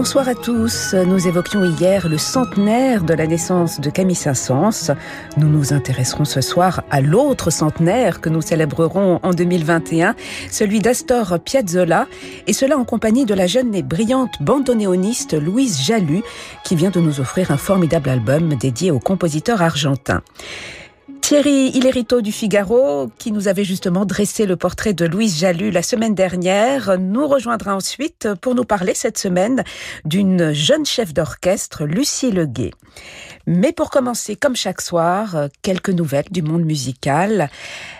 Bonsoir à tous. Nous évoquions hier le centenaire de la naissance de Camille Saint-Saëns. Nous nous intéresserons ce soir à l'autre centenaire que nous célébrerons en 2021, celui d'Astor Piazzolla, et cela en compagnie de la jeune et brillante bandoneoniste Louise Jalut, qui vient de nous offrir un formidable album dédié au compositeur argentin. Thierry Hillerito du Figaro, qui nous avait justement dressé le portrait de Louise Jalut la semaine dernière, nous rejoindra ensuite pour nous parler cette semaine d'une jeune chef d'orchestre, Lucie Leguet. Mais pour commencer, comme chaque soir, quelques nouvelles du monde musical.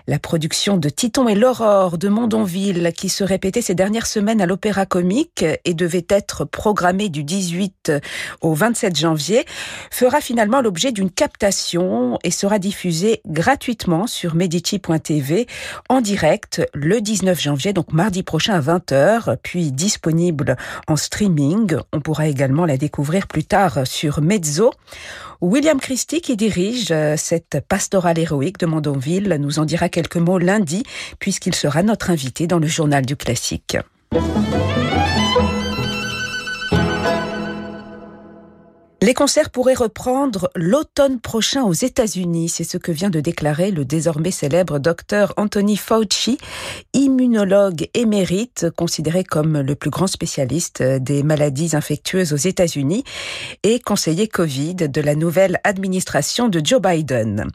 La production de Titon et l'Aurore de Mondonville, qui se répétait ces dernières semaines à l'Opéra Comique et devait être programmée du 18 au 27 janvier, fera finalement l'objet d'une captation et sera diffusée gratuitement sur Medici.tv en direct le 19 janvier, donc mardi prochain à 20h, puis disponible en streaming. On pourra également la découvrir plus tard sur Mezzo. William Christie, qui dirige cette pastorale héroïque de Mondonville, nous en dira quelques mots lundi, puisqu'il sera notre invité dans le journal du classique. Les concerts pourraient reprendre l'automne prochain aux États-Unis. C'est ce que vient de déclarer le désormais célèbre docteur Anthony Fauci, immunologue émérite, considéré comme le plus grand spécialiste des maladies infectieuses aux États-Unis et conseiller Covid de la nouvelle administration de Joe Biden.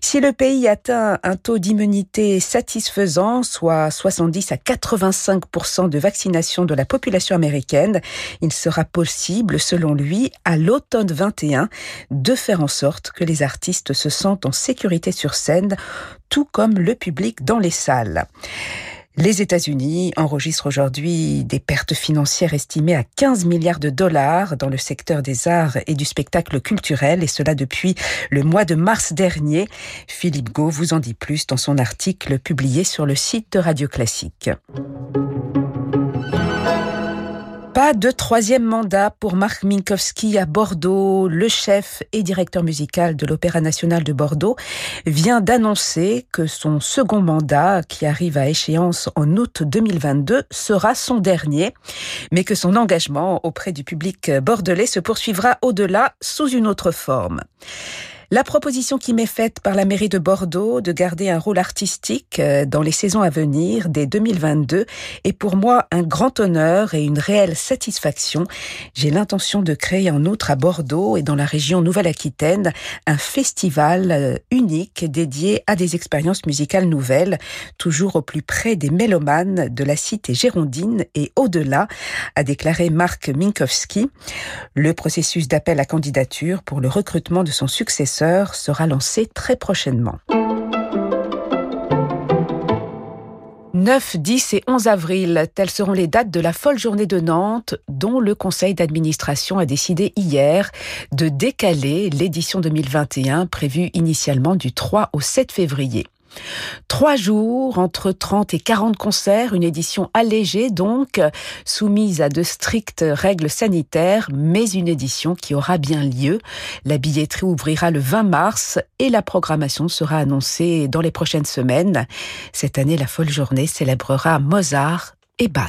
Si le pays atteint un taux d'immunité satisfaisant, soit 70 à 85% de vaccination de la population américaine, il sera possible, selon lui, à l'automne automne 21 de faire en sorte que les artistes se sentent en sécurité sur scène, tout comme le public dans les salles. Les États-Unis enregistrent aujourd'hui des pertes financières estimées à 15 milliards de dollars dans le secteur des arts et du spectacle culturel, et cela depuis le mois de mars dernier. Philippe Gau vous en dit plus dans son article publié sur le site de Radio Classique. Pas de troisième mandat pour Marc Minkowski à Bordeaux. Le chef et directeur musical de l'Opéra national de Bordeaux vient d'annoncer que son second mandat, qui arrive à échéance en août 2022, sera son dernier, mais que son engagement auprès du public bordelais se poursuivra au-delà sous une autre forme. La proposition qui m'est faite par la mairie de Bordeaux de garder un rôle artistique euh, dans les saisons à venir dès 2022 est pour moi un grand honneur et une réelle satisfaction. J'ai l'intention de créer en outre à Bordeaux et dans la région Nouvelle-Aquitaine un festival euh, unique dédié à des expériences musicales nouvelles, toujours au plus près des mélomanes de la cité girondine et au-delà, a déclaré Marc Minkowski. Le processus d'appel à candidature pour le recrutement de son successeur sera lancé très prochainement. 9, 10 et 11 avril, telles seront les dates de la folle journée de Nantes, dont le conseil d'administration a décidé hier de décaler l'édition 2021 prévue initialement du 3 au 7 février. Trois jours, entre 30 et 40 concerts, une édition allégée donc, soumise à de strictes règles sanitaires, mais une édition qui aura bien lieu. La billetterie ouvrira le 20 mars et la programmation sera annoncée dans les prochaines semaines. Cette année, la folle journée célébrera Mozart et Bach.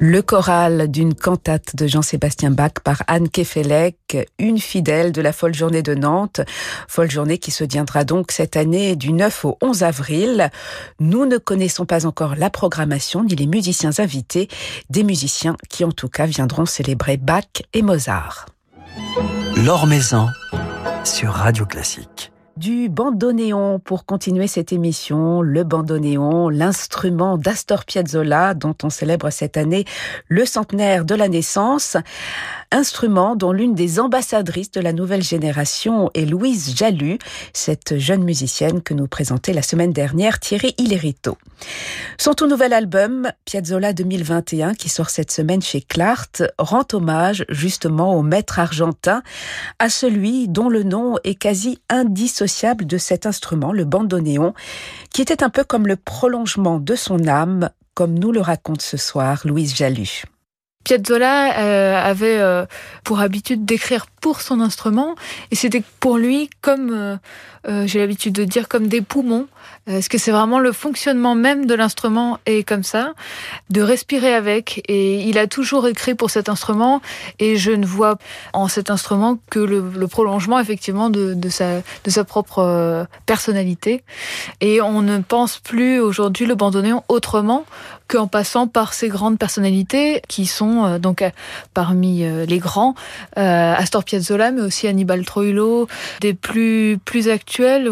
Le choral d'une cantate de Jean-Sébastien Bach par Anne Kefelec, une fidèle de la folle journée de Nantes. Folle journée qui se tiendra donc cette année du 9 au 11 avril. Nous ne connaissons pas encore la programmation ni les musiciens invités, des musiciens qui en tout cas viendront célébrer Bach et Mozart. Maison sur Radio Classique du bandoneon pour continuer cette émission. Le bandoneon, l'instrument d'Astor Piazzolla dont on célèbre cette année le centenaire de la naissance. Instrument dont l'une des ambassadrices de la nouvelle génération est Louise Jalut, cette jeune musicienne que nous présentait la semaine dernière Thierry Hillerito. Son tout nouvel album, Piazzolla 2021, qui sort cette semaine chez Clart, rend hommage justement au maître argentin, à celui dont le nom est quasi indissociable de cet instrument, le bandoneon, qui était un peu comme le prolongement de son âme, comme nous le raconte ce soir Louise Jalut. Piazzolla euh, avait euh, pour habitude d'écrire pour son instrument. Et c'était pour lui comme euh, euh, j'ai l'habitude de dire comme des poumons. Est-ce que c'est vraiment le fonctionnement même de l'instrument et comme ça de respirer avec. Et il a toujours écrit pour cet instrument. Et je ne vois en cet instrument que le, prolongement effectivement de, de, sa de sa propre personnalité. Et on ne pense plus aujourd'hui le bandoneon autrement qu'en passant par ces grandes personnalités qui sont euh, donc euh, parmi euh, les grands, Astor Piazzolla, mais aussi Hannibal Troilo, des plus plus actuels,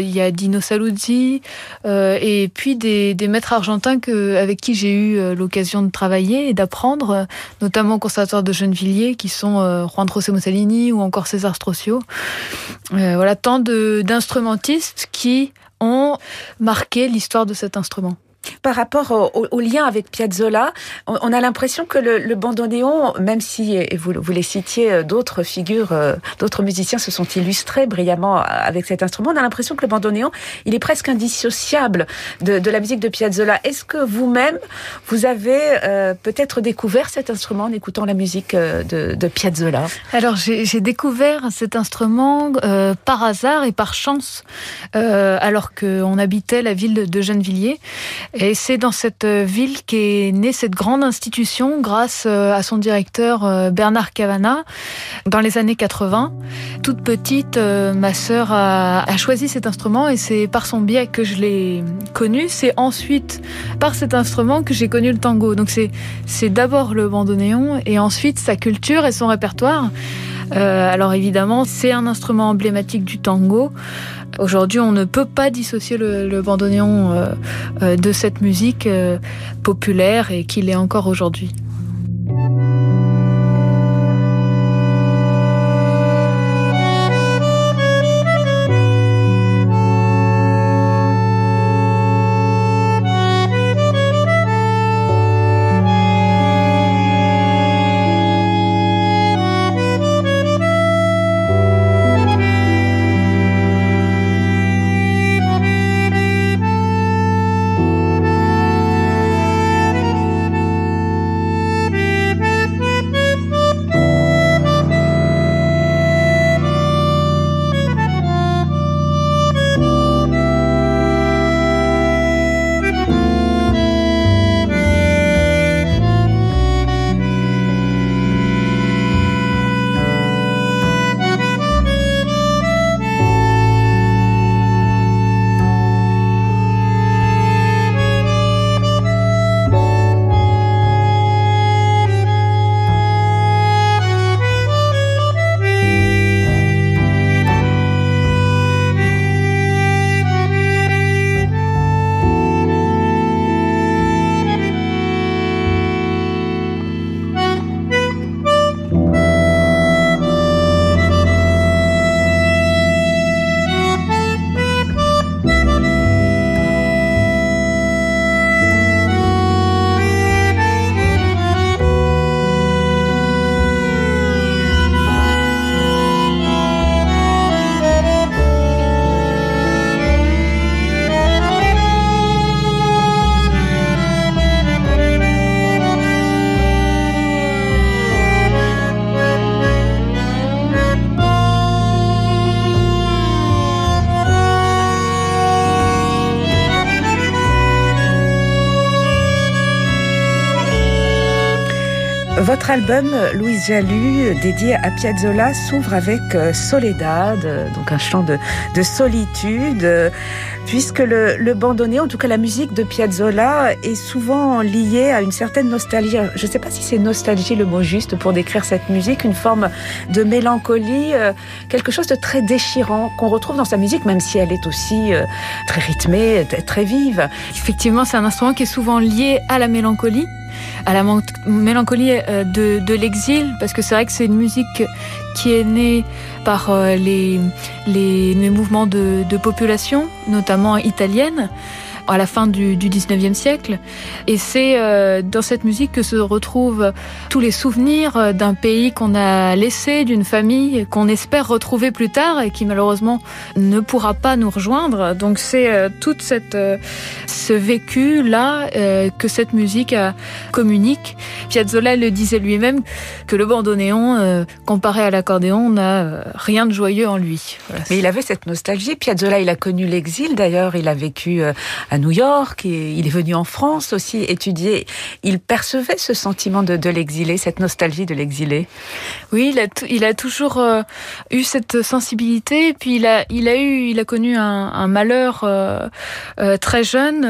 il y a Dino Saluzzi, et puis des, des maîtres argentins que, avec qui j'ai eu l'occasion de travailler et d'apprendre, notamment au conservatoire de Gennevilliers, qui sont Juan José Mussolini ou encore César Strossio. voilà, tant d'instrumentistes qui ont marqué l'histoire de cet instrument par rapport au, lien avec Piazzolla, on, a l'impression que le, le, bandoneon, même si vous, vous les citiez, euh, d'autres figures, euh, d'autres musiciens se sont illustrés brillamment avec cet instrument, on a l'impression que le bandoneon, il est presque indissociable de, la musique de Piazzolla. Est-ce que vous-même, vous avez euh, peut-être découvert cet instrument en écoutant la musique de, Piazzolla? Alors j'ai découvert cet instrument euh, par hasard et par chance, euh, alors qu'on habitait la ville de Gennevilliers. Et c'est dans cette euh, ville qu'est née cette grande institution grâce euh, à son directeur euh, Bernard Cavana dans les années 80. Toute petite, ma sœur a, choisi cet instrument et c'est par son biais que je l'ai connu. C'est ensuite par cet instrument que j'ai connu le tango. Donc c'est d'abord le bandoneon et ensuite sa culture et son répertoire. alors évidemment, c'est un instrument emblématique du tango. Aujourd'hui, on ne peut pas dissocier le, le bandoneon euh, euh, de cette musique euh, populaire et qu'il est encore aujourd'hui. Votre album, Louise Jalu, dédié à Piazzolla, s'ouvre avec euh, Soledad, euh, donc un chant de, de solitude, euh, puisque le, le en tout cas la musique de Piazzolla, est souvent liée à une certaine nostalgie. Je ne sais pas si c'est nostalgie le mot juste pour décrire cette musique, une forme de mélancolie, quelque chose de très déchirant qu'on retrouve dans sa musique, même si elle est aussi très rythmée, très vive. Effectivement, c'est un instrument qui est souvent lié à la mélancolie à la mélancolie euh, de, l'exil, parce que c'est vrai que c'est une musique qui est née par euh, les mouvements de, de population, notamment italienne à la fin du, du 19e siècle. Et c'est euh, dans cette musique que se retrouvent tous les souvenirs euh, d'un pays qu'on a laissé, d'une famille qu'on espère retrouver plus tard et qui malheureusement ne pourra pas nous rejoindre. Donc c'est euh, toute cette ce vécu là que cette musique communique. Piazzolla le disait lui-même que le bandoneon comparé à l'accordéon n'a rien de joyeux en lui. Mais il avait cette nostalgie. Piazzolla, il a connu l'exil d'ailleurs, il a vécu à New York, et il est venu en France aussi étudier. Il percevait ce sentiment de, l'exilé, cette nostalgie de l'exilé. Oui, il a, toujours euh, eu cette sensibilité. Puis il a, eu, il a connu un, malheur euh, euh, très jeune.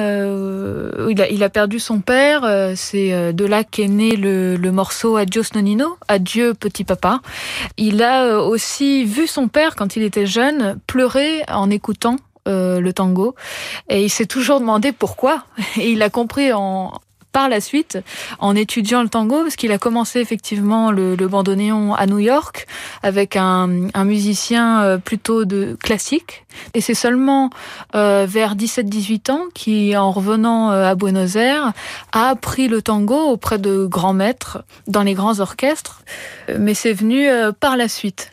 Il, a, perdu son père. C'est de là qu'est né le morceau Adios Nonino, Adieu petit papa. Il a aussi vu son père quand il était jeune pleurer en écoutant euh, le tango. Et il s'est toujours demandé pourquoi. Et il a compris en, par la suite en étudiant le tango parce qu'il a commencé effectivement le, le bandoneon à New York avec un, musicien euh, plutôt de classique et c'est seulement euh, vers 17-18 ans qui en revenant à Buenos Aires a appris le tango auprès de grands maîtres dans les grands orchestres mais c'est venu par la suite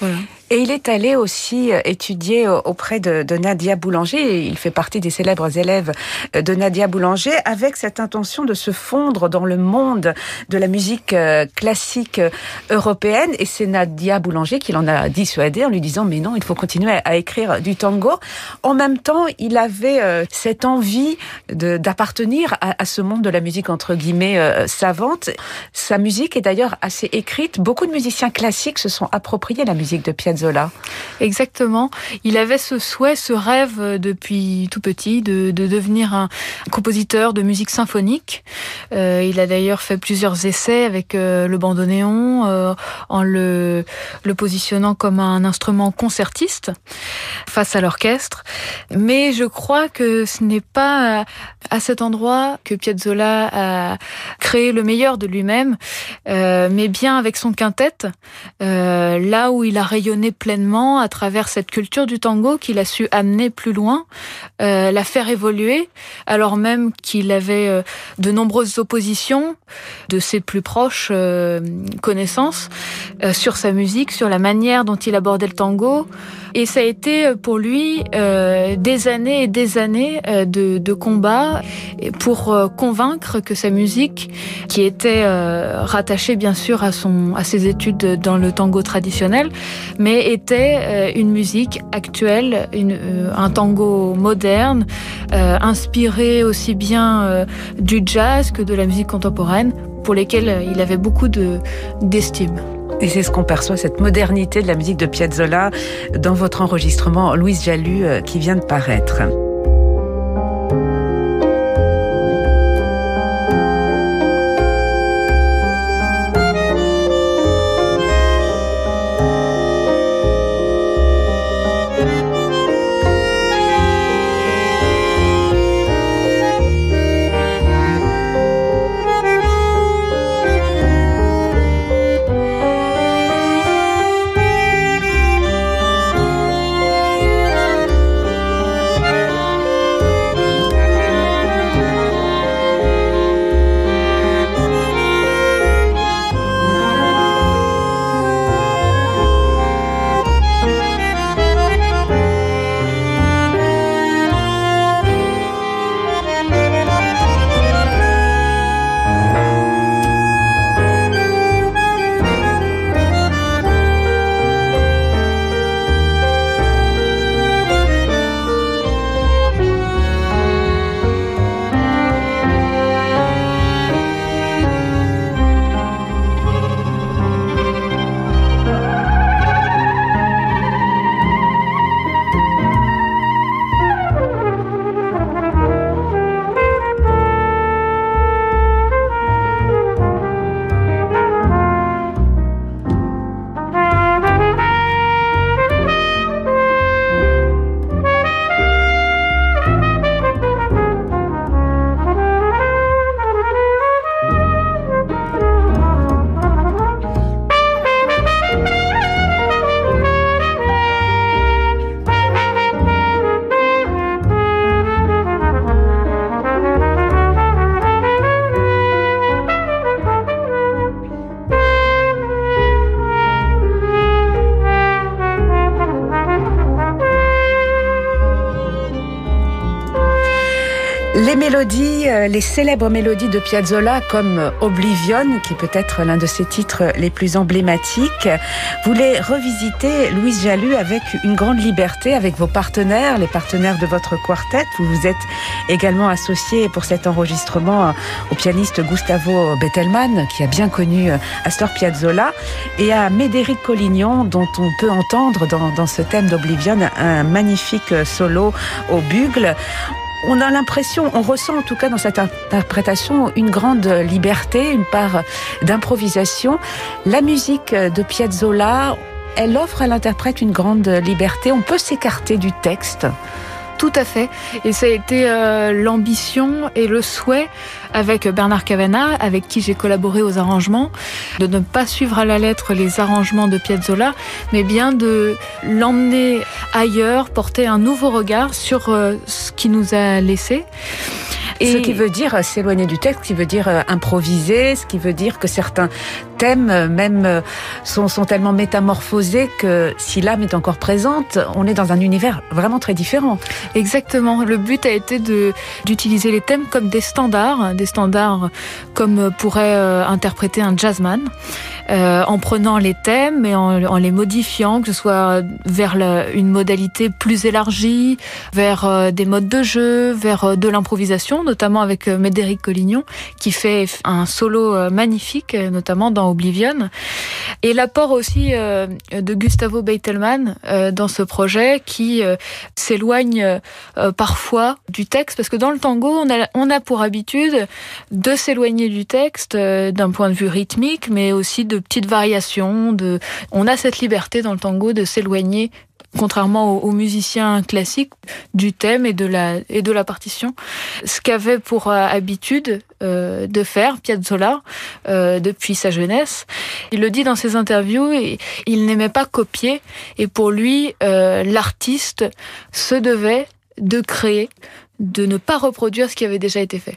voilà. Et il est allé aussi euh, étudier auprès de, Nadia Boulanger. Il fait partie des célèbres élèves euh, de Nadia Boulanger avec cette intention de se fondre dans le monde de la musique euh, classique européenne. Et c'est Nadia Boulanger qui l'en a dissuadé en lui disant mais non, il faut continuer à écrire du tango. En même temps, il avait cette envie d'appartenir à, ce monde de la musique entre guillemets savante. Sa musique est d'ailleurs assez écrite. Beaucoup de musiciens classiques se sont appropriés la musique de Exactement. Il avait ce souhait, ce rêve euh, depuis tout petit de, de devenir un compositeur de musique symphonique. Euh, il a d'ailleurs fait plusieurs essais avec euh, le bandoneon euh, en le, positionnant comme un instrument concertiste face à l'orchestre. Mais je crois que ce n'est pas à cet endroit que Piazzolla a créé le meilleur de lui-même, euh, mais bien avec son quintet, euh, là où il a rayonné pleinement à travers cette culture du tango qu'il a su amener plus loin, euh, la faire évoluer, alors même qu'il avait euh, de nombreuses oppositions de ses plus proches euh, connaissances sur sa musique, sur la manière dont il abordait le tango. Et ça a été pour lui des années et des années de, de combat pour convaincre que sa musique, qui était rattachée bien sûr à, son, à ses études dans le tango traditionnel, mais était euh, une musique actuelle, euh, un tango moderne, euh, inspiré aussi bien du jazz que de la musique contemporaine, pour lesquels il avait beaucoup d'estime. De, et c'est ce qu'on perçoit, cette modernité de la musique de Piazzolla dans votre enregistrement Louise Jalu qui vient de paraître. Les mélodies, euh, les célèbres mélodies de Piazzolla comme Oblivion, qui peut être l'un de ses titres les plus emblématiques, vous les revisitez, Louise Jalut, avec une grande liberté, avec vos partenaires, les partenaires de votre quartet. Vous vous êtes également associé pour cet enregistrement au pianiste Gustavo Bettelmann, qui a bien connu euh, Astor Piazzolla, et à Médéric Collignon, dont on peut entendre dans, dans ce thème d'Oblivion un magnifique solo au bugle on a l'impression, on ressent en tout cas dans cette interprétation une grande liberté, une part d'improvisation. La musique de Piazzolla, elle offre à l'interprète une grande liberté. On peut s'écarter du texte. Tout à fait. Et ça a été euh, l'ambition et le souhait avec Bernard Cavana, avec qui j'ai collaboré aux arrangements, de ne pas suivre à la lettre les arrangements de Piazzolla, mais bien de l'emmener ailleurs, porter un nouveau regard sur euh, ce qui nous a laissé. Ce qui veut dire s'éloigner du texte, ce qui veut dire euh, improviser, ce qui veut dire que certains thèmes euh, même euh, sont, sont tellement métamorphosés que si l'âme est encore présente, on est dans un univers vraiment très différent. Exactement. Le but a été de d'utiliser les thèmes comme des standards, des standards comme pourrait interpréter un jazzman. Euh, en prenant les thèmes et en, les modifiant, que ce soit vers la, une modalité plus élargie, vers euh, des modes de jeu, vers euh, de l'improvisation, notamment avec Médéric Collignon, qui fait un solo magnifique, notamment dans Oblivion. Et l'apport aussi de Gustavo Beitelman dans ce projet, qui s'éloigne parfois du texte, parce que dans le tango, on a, on a pour habitude de s'éloigner du texte d'un point de vue rythmique, mais aussi de de petites variations. De... On a cette liberté dans le tango de s'éloigner contrairement aux, musiciens classiques, du thème et de la, et de la partition. Ce qu'avait pour euh, habitude euh, de faire Piazzolla euh, depuis sa jeunesse. Il le dit dans ses interviews, et il n'aimait pas copier, et pour lui, l'artiste se devait de créer, de ne pas reproduire ce qui avait déjà été fait.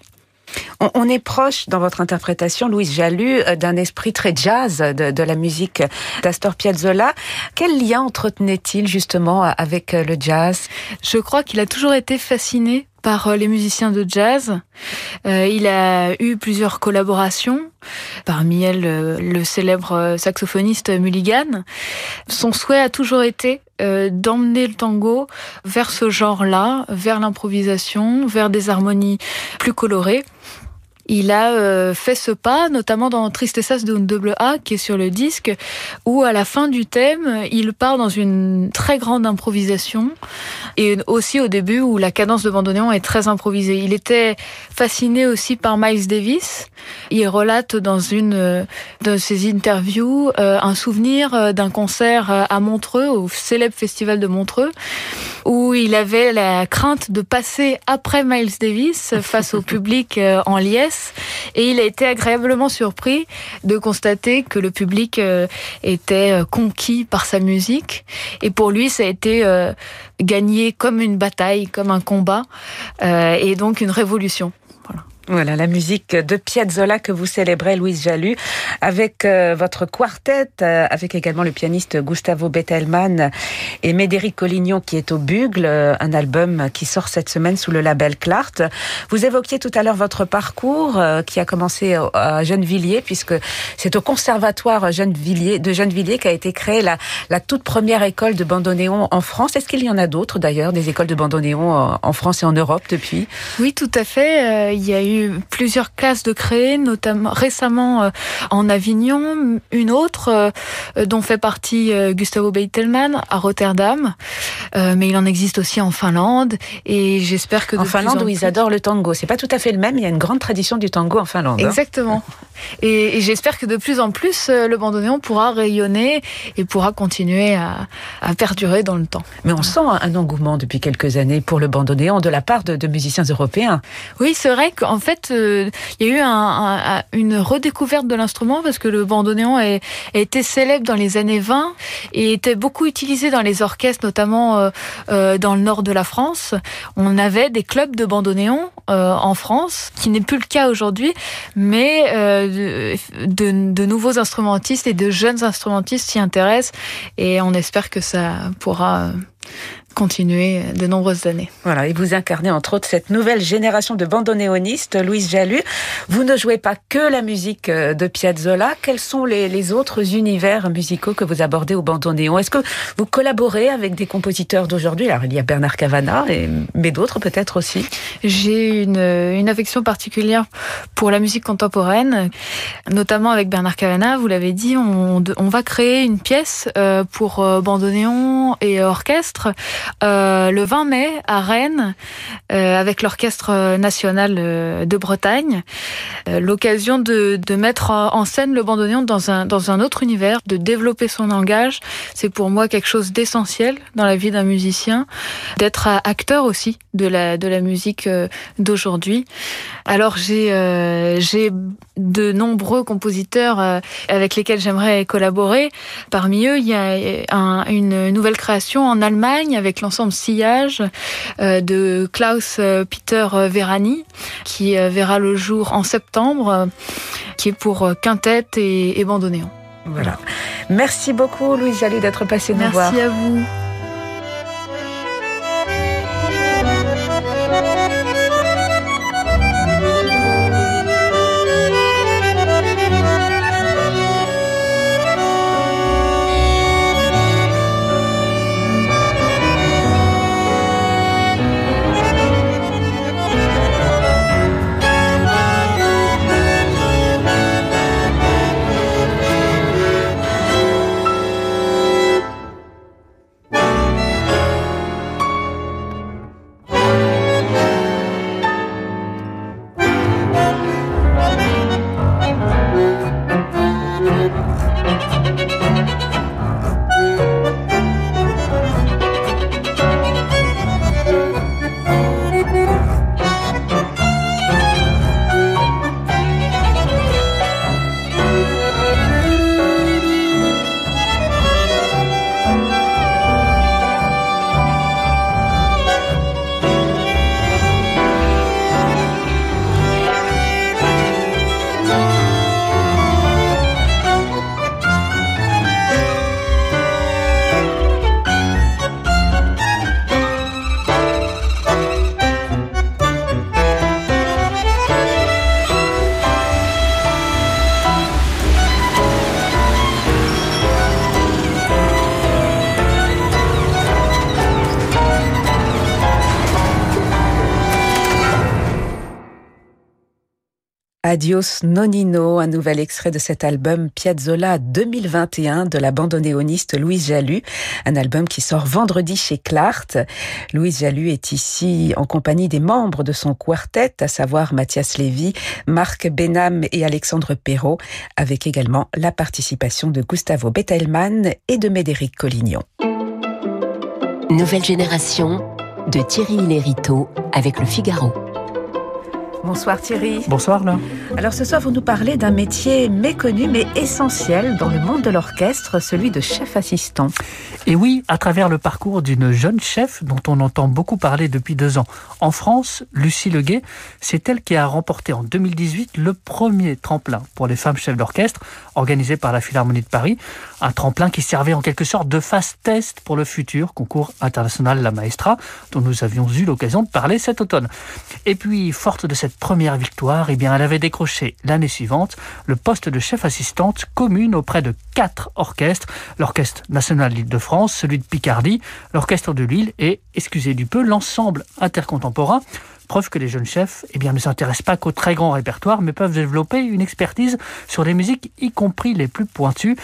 On, est proche dans votre interprétation, Louise Jalut, euh, d'un esprit très jazz de, la musique d'Astor Piazzolla. Quel lien entretenait-il justement avec euh, le jazz? Je crois qu'il a toujours été fasciné par euh, les musiciens de jazz. il a eu plusieurs collaborations, parmi elles le célèbre saxophoniste Mulligan. Son souhait a toujours été d'emmener le tango vers ce genre-là, vers l'improvisation, vers des harmonies plus colorées. Il a euh, fait ce pas, notamment dans Tristessas de double A, qui est sur le disque, où à la fin du thème, il part dans une très grande improvisation, et aussi au début où la cadence de bandoneon est très improvisée. Il était fasciné aussi par Miles Davis. Il relate dans une euh, de ses interviews euh, un souvenir d'un concert à Montreux, au célèbre festival de Montreux, où il avait la crainte de passer après Miles Davis face au public en liesse et il a été agréablement surpris de constater que le public euh, était euh, conquis par sa musique. Et pour lui, ça a été euh, gagné comme une bataille, comme un combat, et donc une révolution. Voilà, la musique de Piazzolla que vous célébrez, Louise Jalut, avec euh, votre quartet, euh, avec également le pianiste Gustavo Bettelmann et Médéric Collignon qui est au Bugle, euh, un album qui sort cette semaine sous le label Clart. Vous évoquiez tout à l'heure votre parcours qui a commencé à Gennevilliers, puisque c'est au conservatoire Gennevilliers, de Gennevilliers qu'a été créée la, la toute première école de bandoneon en France. Est-ce qu'il y en a d'autres d'ailleurs, des écoles de bandoneon en France et en Europe depuis? Oui, tout à fait. Il y a eu plusieurs classes de créer, notamment récemment euh, en Avignon, une autre euh, dont fait partie euh, Gustavo Beitelman à Rotterdam, mais il en existe aussi en Finlande et j'espère que en Finlande où ils adorent le tango, c'est pas tout à fait le même. Il y a une grande tradition du tango en Finlande. Hein. Exactement. Et, j'espère que de plus en plus le bandoneon pourra rayonner et pourra continuer à, perdurer dans le temps. Mais on sent un engouement depuis quelques années pour le bandoneon de la part de, de musiciens européens. Oui, c'est vrai qu'en fait euh, il y a eu un, une redécouverte de l'instrument parce que le bandoneon a, été célèbre dans les années 20 et était beaucoup utilisé dans les orchestres, notamment euh, euh, dans le nord de la France. On avait des clubs de bandoneon en France, qui n'est plus le cas aujourd'hui, mais de, nouveaux instrumentistes et de jeunes instrumentistes s'y intéressent et on espère que ça pourra continuer de nombreuses années. Voilà, et vous incarnez entre autres cette nouvelle génération de bandoneonistes, Louise Jalut. Vous ne jouez pas que la musique euh, de Piazzolla. Quels sont les, les autres univers musicaux que vous abordez au bandoneon? Est-ce que vous collaborez avec des compositeurs d'aujourd'hui? Alors, il y a Bernard Cavana, et, mais d'autres peut-être aussi. J'ai une, une affection particulière pour la musique contemporaine, notamment avec Bernard Cavana. Vous l'avez dit, on, on va créer une pièce euh, pour euh, bandoneon et orchestre euh, le 20 mai à Rennes euh, avec l'Orchestre national euh, de Bretagne. L'occasion de, de, mettre en scène le bandoneon dans un, dans un autre univers, de développer son langage. C'est pour moi quelque chose d'essentiel dans la vie d'un musicien, d'être acteur aussi de la, de la musique d'aujourd'hui. Alors j'ai j'ai de nombreux compositeurs avec lesquels j'aimerais collaborer. Parmi eux, il y a un, une nouvelle création en Allemagne avec l'ensemble Sillage euh, de Klaus euh, Peter Verani, qui euh, verra le jour en septembre, qui est pour quintette et, et bandoneon. Voilà. Merci beaucoup, Louise Jallet, d'être passée nous Merci voir. Merci à vous. Adios Nonino, un nouvel extrait de cet album Piazzolla 2021 de la bandoneoniste Louise Jalut, un album qui sort vendredi chez Clart. Louise Jalut est ici en compagnie des membres de son quartet, à savoir Mathias Lévy, Marc Benham et Alexandre Perrault, avec également la participation de Gustavo Bettelmann et de Médéric Collignon. Nouvelle génération de Thierry Lériteau avec le Figaro. Bonsoir Thierry. Bonsoir là. Alors ce soir, vous nous parlez d'un métier méconnu mais essentiel dans le monde de l'orchestre, celui de chef assistant. Et oui, à travers le parcours d'une jeune chef dont on entend beaucoup parler depuis deux ans. En France, Lucie Leguet, c'est elle qui a remporté en 2018 le premier tremplin pour les femmes chefs d'orchestre organisé par la Philharmonie de Paris. Un tremplin qui servait en quelque sorte de phase test pour le futur concours international La Maestra dont nous avions eu l'occasion de parler cet automne. Et puis, forte de cette première victoire, eh bien, elle avait décroché l'année suivante le poste de chef assistante commune auprès de quatre orchestres, l'Orchestre national d'Île-de-France, celui de Picardie, l'Orchestre de Lille et, excusez du peu, l'ensemble intercontemporain. Preuve que les jeunes chefs eh bien, ne s'intéressent pas qu'au très grand répertoire, mais peuvent développer une expertise sur les musiques, y compris les plus pointues.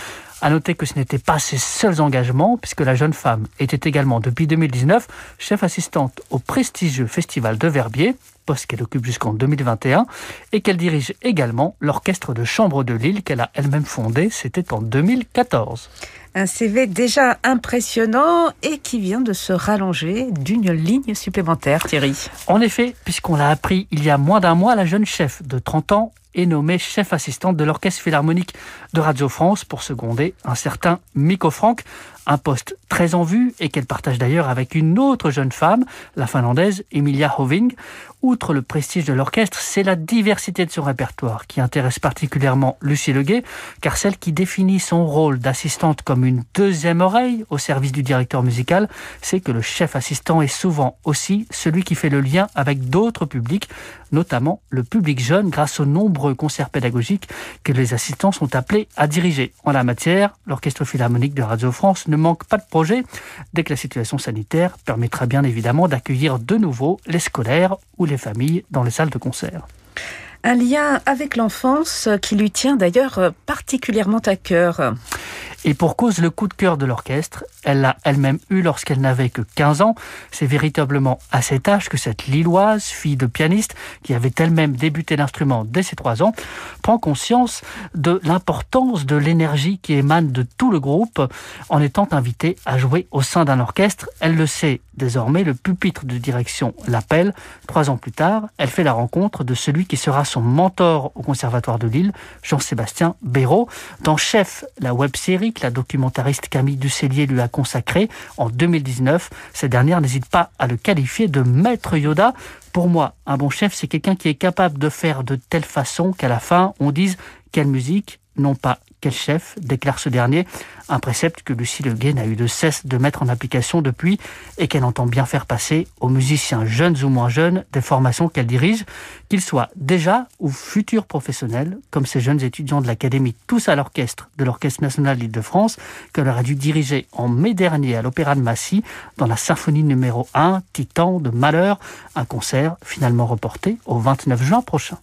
À noter que ce n'était pas ses seuls engagements, puisque la jeune femme était également, depuis 2019, chef assistante au prestigieux Festival de Verbier, poste qu'elle occupe jusqu'en 2021, et qu'elle dirige également l'orchestre de chambre de Lille qu'elle a elle-même fondé, c'était en 2014. Un CV déjà impressionnant et qui vient de se rallonger d'une ligne supplémentaire, Thierry. En effet, puisqu'on l'a appris il y a moins d'un mois, la jeune chef de 30 ans est nommée chef assistante de l'Orchestre Philharmonique de Radio France pour seconder un certain Miko Franck, Un poste très en vue et qu'elle partage d'ailleurs avec une autre jeune femme, la finlandaise Emilia Hoving. Outre le prestige de l'orchestre, c'est la diversité de son répertoire qui intéresse particulièrement Lucie Leguet, car celle qui définit son rôle d'assistante comme une deuxième oreille au service du directeur musical, c'est que le chef assistant est souvent aussi celui qui fait le lien avec d'autres publics, notamment le public jeune grâce aux nombreux concerts pédagogiques que les assistants sont appelés à diriger. En la matière, l'Orchestre Philharmonique de Radio France ne manque pas de projets dès que la situation sanitaire permettra bien évidemment d'accueillir de nouveau les scolaires ou les familles dans les salles de concert. Un lien avec l'enfance qui lui tient d'ailleurs particulièrement à cœur. Et pour cause, le coup de cœur de l'orchestre, elle l'a elle-même eu lorsqu'elle n'avait que 15 ans. C'est véritablement à cet âge que cette Lilloise, fille de pianiste, qui avait elle-même débuté l'instrument dès ses 3 ans, prend conscience de l'importance de l'énergie qui émane de tout le groupe en étant invitée à jouer au sein d'un orchestre. Elle le sait désormais, le pupitre de direction l'appelle. Trois ans plus tard, elle fait la rencontre de celui qui sera son mentor au Conservatoire de Lille, Jean-Sébastien Béraud. Dans Chef, la web-série la documentariste Camille Ducellier lui a consacré en 2019. Cette dernière n'hésite pas à le qualifier de maître Yoda. Pour moi, un bon chef, c'est quelqu'un qui est capable de faire de telle façon qu'à la fin, on dise quelle musique, non pas quel chef, déclare ce dernier, un précepte que Lucie Leguet n'a eu de cesse de mettre en application depuis et qu'elle entend bien faire passer aux musiciens jeunes ou moins jeunes des formations qu'elle dirige, qu'ils soient déjà ou futurs professionnels, comme ces jeunes étudiants de l'Académie Tous à l'Orchestre de l'Orchestre National d'Île-de-France, qu'elle aura dû diriger en mai dernier à l'Opéra de Massy dans la symphonie numéro 1, Titan de Malheur, un concert finalement reporté au 29 juin prochain.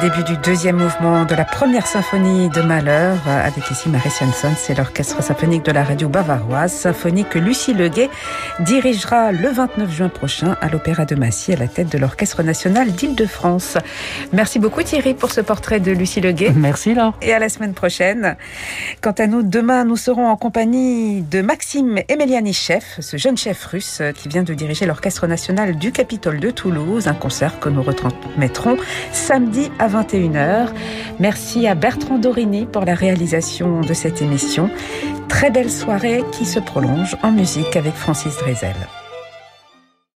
Le début du deuxième mouvement de la première symphonie de Malheur, avec ici Marie Swanson, c'est l'orchestre symphonique de la radio bavaroise, symphonie que Lucie Leguet dirigera le 29 juin prochain à l'Opéra de Massy à la tête de l'Orchestre national d'Île-de-France. Merci beaucoup Thierry pour ce portrait de Lucie Leguet. Merci Laure. Et à la semaine prochaine. Quant à nous, demain, nous serons en compagnie de Maxime Emeliani Chef, ce jeune chef russe qui vient de diriger l'Orchestre national du Capitole de Toulouse, un concert que nous retransmettrons samedi à 21h. Merci à Bertrand Dorini pour la réalisation de cette émission. Très belle soirée qui se prolonge en musique avec Francis Drezel.